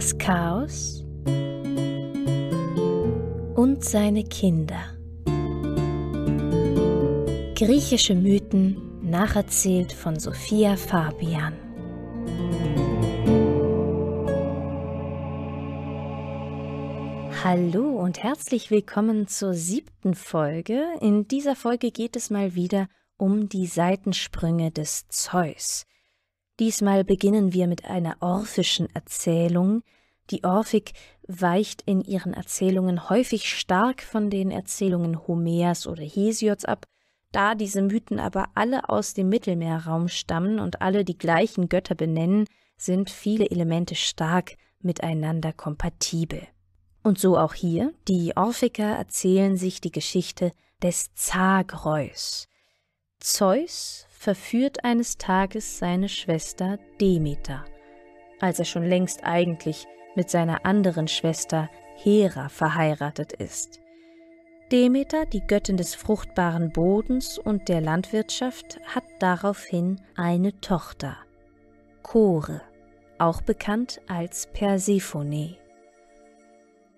das Chaos und seine Kinder. Griechische Mythen nacherzählt von Sophia Fabian. Hallo und herzlich willkommen zur siebten Folge. In dieser Folge geht es mal wieder um die Seitensprünge des Zeus. Diesmal beginnen wir mit einer orphischen Erzählung. Die Orphik weicht in ihren Erzählungen häufig stark von den Erzählungen Homers oder Hesiods ab, da diese Mythen aber alle aus dem Mittelmeerraum stammen und alle die gleichen Götter benennen, sind viele Elemente stark miteinander kompatibel. Und so auch hier, die Orphiker erzählen sich die Geschichte des Zagreus. Zeus verführt eines Tages seine Schwester Demeter, als er schon längst eigentlich mit seiner anderen Schwester Hera verheiratet ist. Demeter, die Göttin des fruchtbaren Bodens und der Landwirtschaft, hat daraufhin eine Tochter, Chore, auch bekannt als Persephone.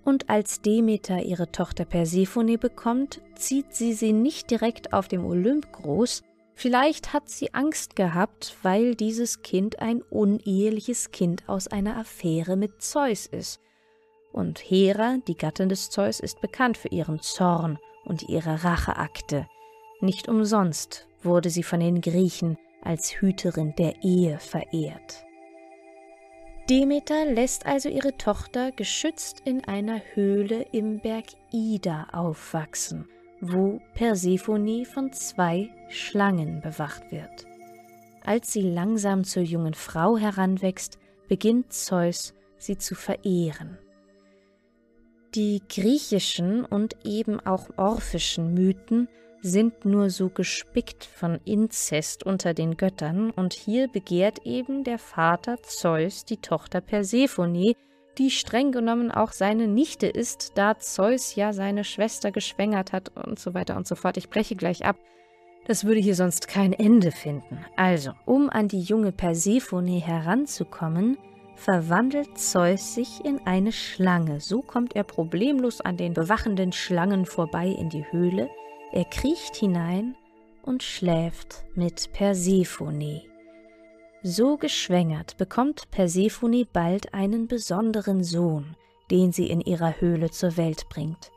Und als Demeter ihre Tochter Persephone bekommt, zieht sie sie nicht direkt auf dem Olymp groß, Vielleicht hat sie Angst gehabt, weil dieses Kind ein uneheliches Kind aus einer Affäre mit Zeus ist. Und Hera, die Gattin des Zeus, ist bekannt für ihren Zorn und ihre Racheakte. Nicht umsonst wurde sie von den Griechen als Hüterin der Ehe verehrt. Demeter lässt also ihre Tochter geschützt in einer Höhle im Berg Ida aufwachsen – wo Persephone von zwei Schlangen bewacht wird. Als sie langsam zur jungen Frau heranwächst, beginnt Zeus, sie zu verehren. Die griechischen und eben auch orphischen Mythen sind nur so gespickt von Inzest unter den Göttern, und hier begehrt eben der Vater Zeus die Tochter Persephone, die streng genommen auch seine Nichte ist, da Zeus ja seine Schwester geschwängert hat und so weiter und so fort. Ich breche gleich ab. Das würde hier sonst kein Ende finden. Also, um an die junge Persephone heranzukommen, verwandelt Zeus sich in eine Schlange. So kommt er problemlos an den bewachenden Schlangen vorbei in die Höhle. Er kriecht hinein und schläft mit Persephone. So geschwängert bekommt Persephone bald einen besonderen Sohn, den sie in ihrer Höhle zur Welt bringt.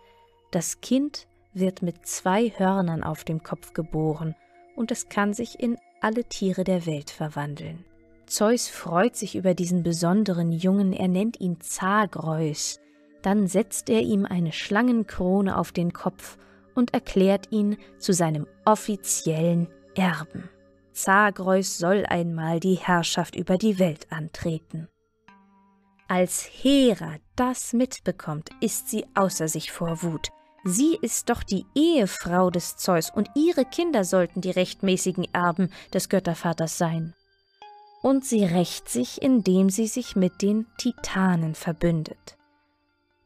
Das Kind wird mit zwei Hörnern auf dem Kopf geboren und es kann sich in alle Tiere der Welt verwandeln. Zeus freut sich über diesen besonderen Jungen, er nennt ihn Zagreus. Dann setzt er ihm eine Schlangenkrone auf den Kopf und erklärt ihn zu seinem offiziellen Erben. Zagreus soll einmal die Herrschaft über die Welt antreten. Als Hera das mitbekommt, ist sie außer sich vor Wut. Sie ist doch die Ehefrau des Zeus und ihre Kinder sollten die rechtmäßigen Erben des Göttervaters sein. Und sie rächt sich, indem sie sich mit den Titanen verbündet.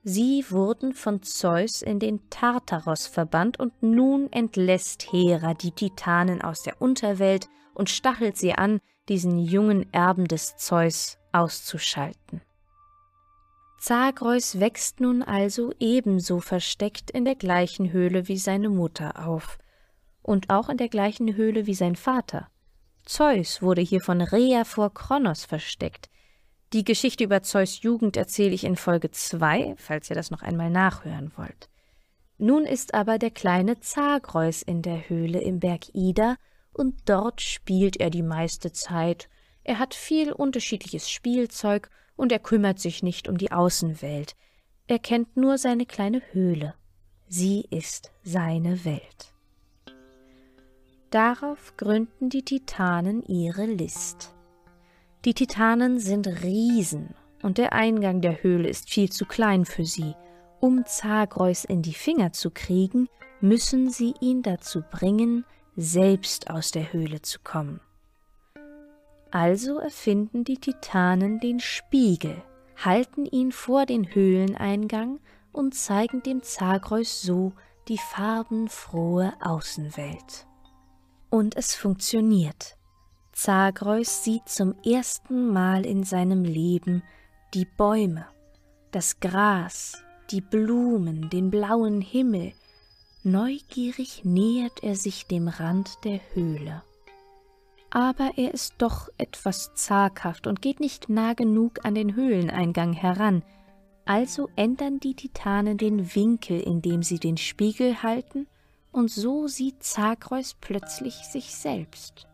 Sie wurden von Zeus in den Tartaros verbannt und nun entlässt Hera die Titanen aus der Unterwelt und stachelt sie an, diesen jungen Erben des Zeus auszuschalten. Zagreus wächst nun also ebenso versteckt in der gleichen Höhle wie seine Mutter auf und auch in der gleichen Höhle wie sein Vater. Zeus wurde hier von Rhea vor Kronos versteckt. Die Geschichte über Zeus Jugend erzähle ich in Folge 2, falls ihr das noch einmal nachhören wollt. Nun ist aber der kleine Zagreus in der Höhle im Berg Ida und dort spielt er die meiste Zeit. Er hat viel unterschiedliches Spielzeug und er kümmert sich nicht um die Außenwelt. Er kennt nur seine kleine Höhle. Sie ist seine Welt. Darauf gründen die Titanen ihre List. Die Titanen sind Riesen und der Eingang der Höhle ist viel zu klein für sie. Um Zagreus in die Finger zu kriegen, müssen sie ihn dazu bringen, selbst aus der Höhle zu kommen. Also erfinden die Titanen den Spiegel, halten ihn vor den Höhleneingang und zeigen dem Zagreus so die farbenfrohe Außenwelt. Und es funktioniert. Zagreus sieht zum ersten Mal in seinem Leben die Bäume, das Gras, die Blumen, den blauen Himmel. Neugierig nähert er sich dem Rand der Höhle. Aber er ist doch etwas zaghaft und geht nicht nah genug an den Höhleneingang heran, also ändern die Titanen den Winkel, in dem sie den Spiegel halten, und so sieht Zagreus plötzlich sich selbst,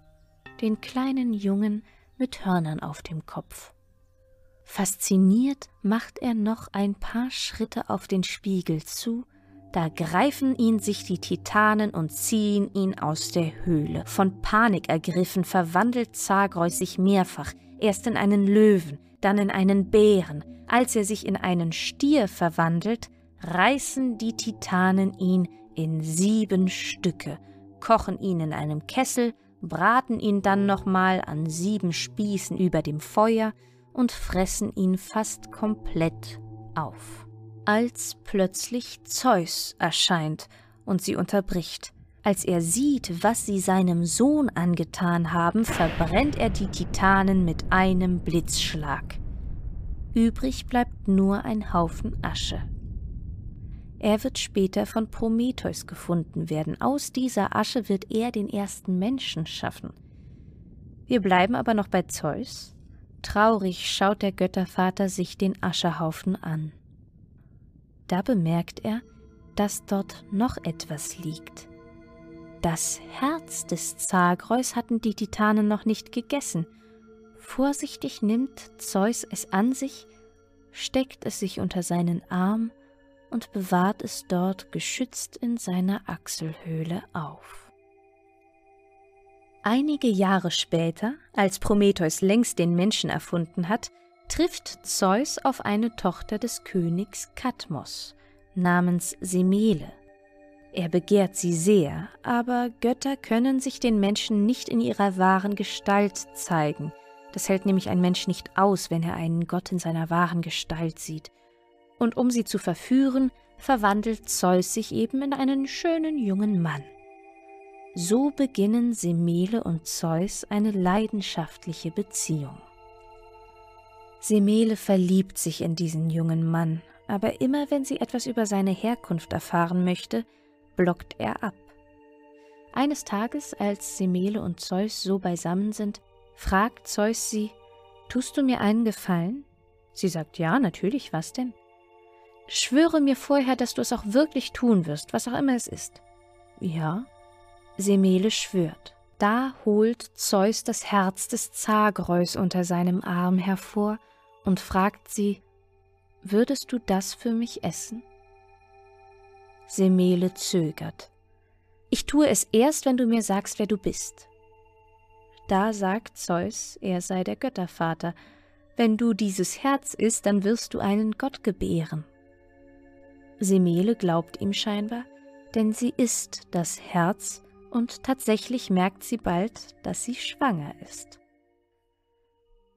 den kleinen Jungen mit Hörnern auf dem Kopf. Fasziniert macht er noch ein paar Schritte auf den Spiegel zu, da greifen ihn sich die Titanen und ziehen ihn aus der Höhle. Von Panik ergriffen verwandelt Zagreus sich mehrfach, erst in einen Löwen, dann in einen Bären. Als er sich in einen Stier verwandelt, reißen die Titanen ihn in sieben Stücke, kochen ihn in einem Kessel, braten ihn dann nochmal an sieben Spießen über dem Feuer und fressen ihn fast komplett auf. Als plötzlich Zeus erscheint und sie unterbricht. Als er sieht, was sie seinem Sohn angetan haben, verbrennt er die Titanen mit einem Blitzschlag. Übrig bleibt nur ein Haufen Asche. Er wird später von Prometheus gefunden werden. Aus dieser Asche wird er den ersten Menschen schaffen. Wir bleiben aber noch bei Zeus. Traurig schaut der Göttervater sich den Aschehaufen an. Da bemerkt er, dass dort noch etwas liegt. Das Herz des Zagreus hatten die Titanen noch nicht gegessen. Vorsichtig nimmt Zeus es an sich, steckt es sich unter seinen Arm und bewahrt es dort geschützt in seiner Achselhöhle auf. Einige Jahre später, als Prometheus längst den Menschen erfunden hat, trifft Zeus auf eine Tochter des Königs Kadmos namens Semele. Er begehrt sie sehr, aber Götter können sich den Menschen nicht in ihrer wahren Gestalt zeigen. Das hält nämlich ein Mensch nicht aus, wenn er einen Gott in seiner wahren Gestalt sieht. Und um sie zu verführen, verwandelt Zeus sich eben in einen schönen jungen Mann. So beginnen Semele und Zeus eine leidenschaftliche Beziehung. Semele verliebt sich in diesen jungen Mann, aber immer wenn sie etwas über seine Herkunft erfahren möchte, blockt er ab. Eines Tages, als Semele und Zeus so beisammen sind, fragt Zeus sie, Tust du mir einen Gefallen? Sie sagt, ja, natürlich, was denn? Schwöre mir vorher, dass du es auch wirklich tun wirst, was auch immer es ist. Ja, Semele schwört. Da holt Zeus das Herz des Zagreus unter seinem Arm hervor und fragt sie, Würdest du das für mich essen? Semele zögert. Ich tue es erst, wenn du mir sagst, wer du bist. Da sagt Zeus, er sei der Göttervater, wenn du dieses Herz isst, dann wirst du einen Gott gebären. Semele glaubt ihm scheinbar, denn sie isst das Herz und tatsächlich merkt sie bald, dass sie schwanger ist.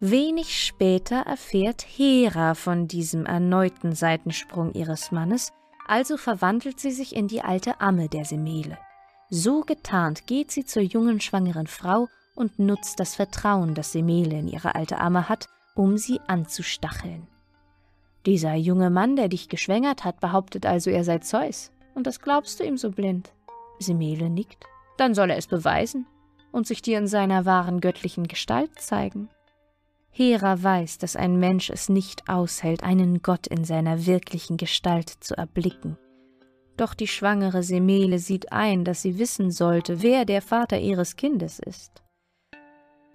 Wenig später erfährt Hera von diesem erneuten Seitensprung ihres Mannes, also verwandelt sie sich in die alte Amme der Semele. So getarnt geht sie zur jungen schwangeren Frau und nutzt das Vertrauen, das Semele in ihre alte Amme hat, um sie anzustacheln. Dieser junge Mann, der dich geschwängert hat, behauptet also, er sei Zeus. Und das glaubst du ihm so blind? Semele nickt. Dann soll er es beweisen und sich dir in seiner wahren göttlichen Gestalt zeigen. Hera weiß, dass ein Mensch es nicht aushält, einen Gott in seiner wirklichen Gestalt zu erblicken. Doch die schwangere Semele sieht ein, dass sie wissen sollte, wer der Vater ihres Kindes ist.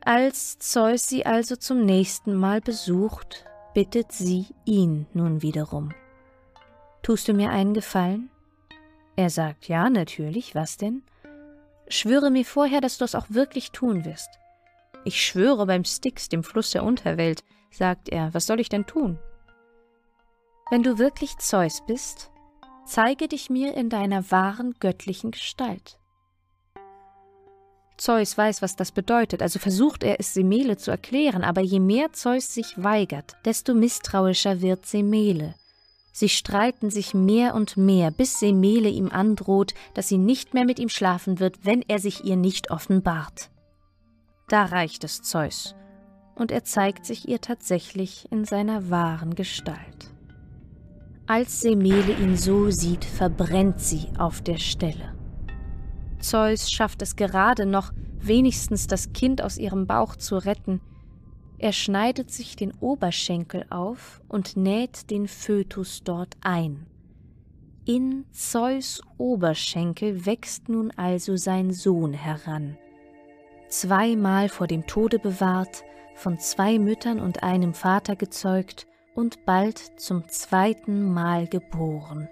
Als Zeus sie also zum nächsten Mal besucht, bittet sie ihn nun wiederum. Tust du mir einen Gefallen? Er sagt, ja, natürlich, was denn? Schwöre mir vorher, dass du es auch wirklich tun wirst. Ich schwöre beim Styx, dem Fluss der Unterwelt, sagt er, was soll ich denn tun? Wenn du wirklich Zeus bist, zeige dich mir in deiner wahren göttlichen Gestalt. Zeus weiß, was das bedeutet, also versucht er es Semele zu erklären, aber je mehr Zeus sich weigert, desto misstrauischer wird Semele. Sie streiten sich mehr und mehr, bis Semele ihm androht, dass sie nicht mehr mit ihm schlafen wird, wenn er sich ihr nicht offenbart. Da reicht es Zeus. und er zeigt sich ihr tatsächlich in seiner wahren Gestalt. Als Semele ihn so sieht, verbrennt sie auf der Stelle. Zeus schafft es gerade noch, wenigstens das Kind aus ihrem Bauch zu retten. Er schneidet sich den Oberschenkel auf und näht den Fötus dort ein. In Zeus Oberschenkel wächst nun also sein Sohn heran. Zweimal vor dem Tode bewahrt, von zwei Müttern und einem Vater gezeugt und bald zum zweiten Mal geboren.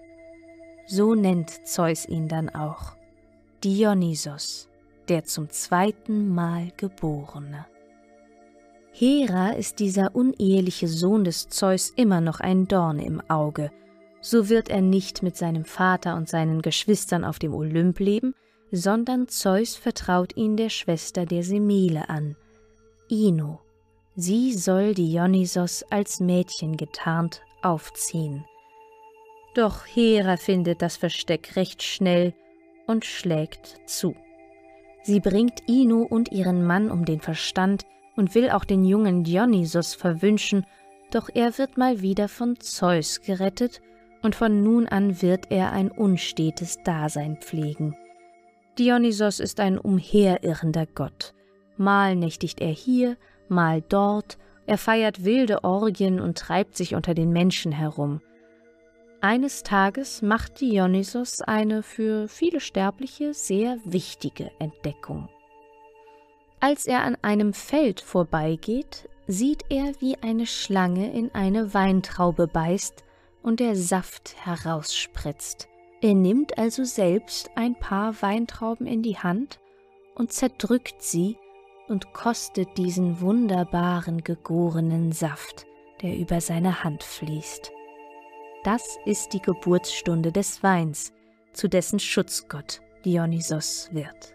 So nennt Zeus ihn dann auch Dionysos, der zum zweiten Mal geborene. Hera ist dieser uneheliche Sohn des Zeus immer noch ein Dorn im Auge, so wird er nicht mit seinem Vater und seinen Geschwistern auf dem Olymp leben, sondern Zeus vertraut ihn der Schwester der Semele an, Ino, Sie soll Dionysos als Mädchen getarnt aufziehen. Doch Hera findet das Versteck recht schnell und schlägt zu. Sie bringt Ino und ihren Mann um den Verstand und will auch den jungen Dionysos verwünschen, doch er wird mal wieder von Zeus gerettet und von nun an wird er ein unstetes Dasein pflegen. Dionysos ist ein umherirrender Gott. Mal nächtigt er hier, mal dort, er feiert wilde Orgien und treibt sich unter den Menschen herum. Eines Tages macht Dionysos eine für viele Sterbliche sehr wichtige Entdeckung. Als er an einem Feld vorbeigeht, sieht er, wie eine Schlange in eine Weintraube beißt und der Saft herausspritzt. Er nimmt also selbst ein paar Weintrauben in die Hand und zerdrückt sie und kostet diesen wunderbaren gegorenen Saft, der über seine Hand fließt. Das ist die Geburtsstunde des Weins, zu dessen Schutzgott Dionysos wird.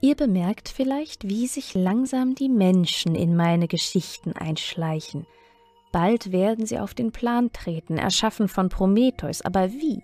Ihr bemerkt vielleicht, wie sich langsam die Menschen in meine Geschichten einschleichen. Bald werden sie auf den Plan treten, erschaffen von Prometheus, aber wie?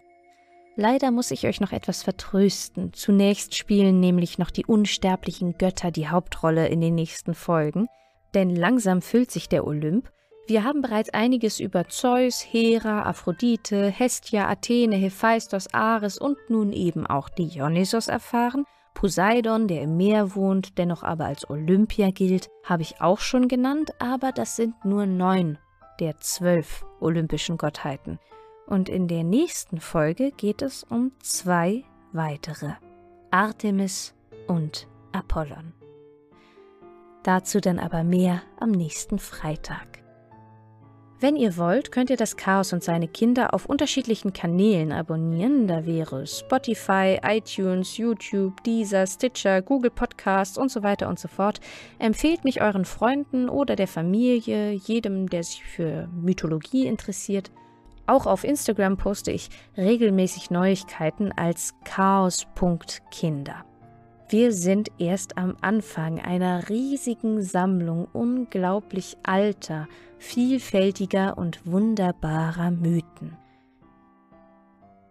Leider muss ich euch noch etwas vertrösten. Zunächst spielen nämlich noch die unsterblichen Götter die Hauptrolle in den nächsten Folgen, denn langsam füllt sich der Olymp. Wir haben bereits einiges über Zeus, Hera, Aphrodite, Hestia, Athene, Hephaistos, Ares und nun eben auch Dionysos erfahren. Poseidon, der im Meer wohnt, dennoch aber als Olympia gilt, habe ich auch schon genannt, aber das sind nur neun der zwölf olympischen Gottheiten und in der nächsten Folge geht es um zwei weitere, Artemis und Apollon. Dazu dann aber mehr am nächsten Freitag. Wenn ihr wollt, könnt ihr das Chaos und seine Kinder auf unterschiedlichen Kanälen abonnieren. Da wäre Spotify, iTunes, YouTube, Deezer, Stitcher, Google Podcasts und so weiter und so fort. Empfehlt mich euren Freunden oder der Familie, jedem, der sich für Mythologie interessiert. Auch auf Instagram poste ich regelmäßig Neuigkeiten als chaos.kinder. Wir sind erst am Anfang einer riesigen Sammlung unglaublich alter, vielfältiger und wunderbarer Mythen.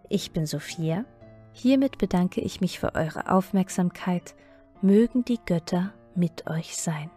Ich bin Sophia. Hiermit bedanke ich mich für eure Aufmerksamkeit. Mögen die Götter mit euch sein.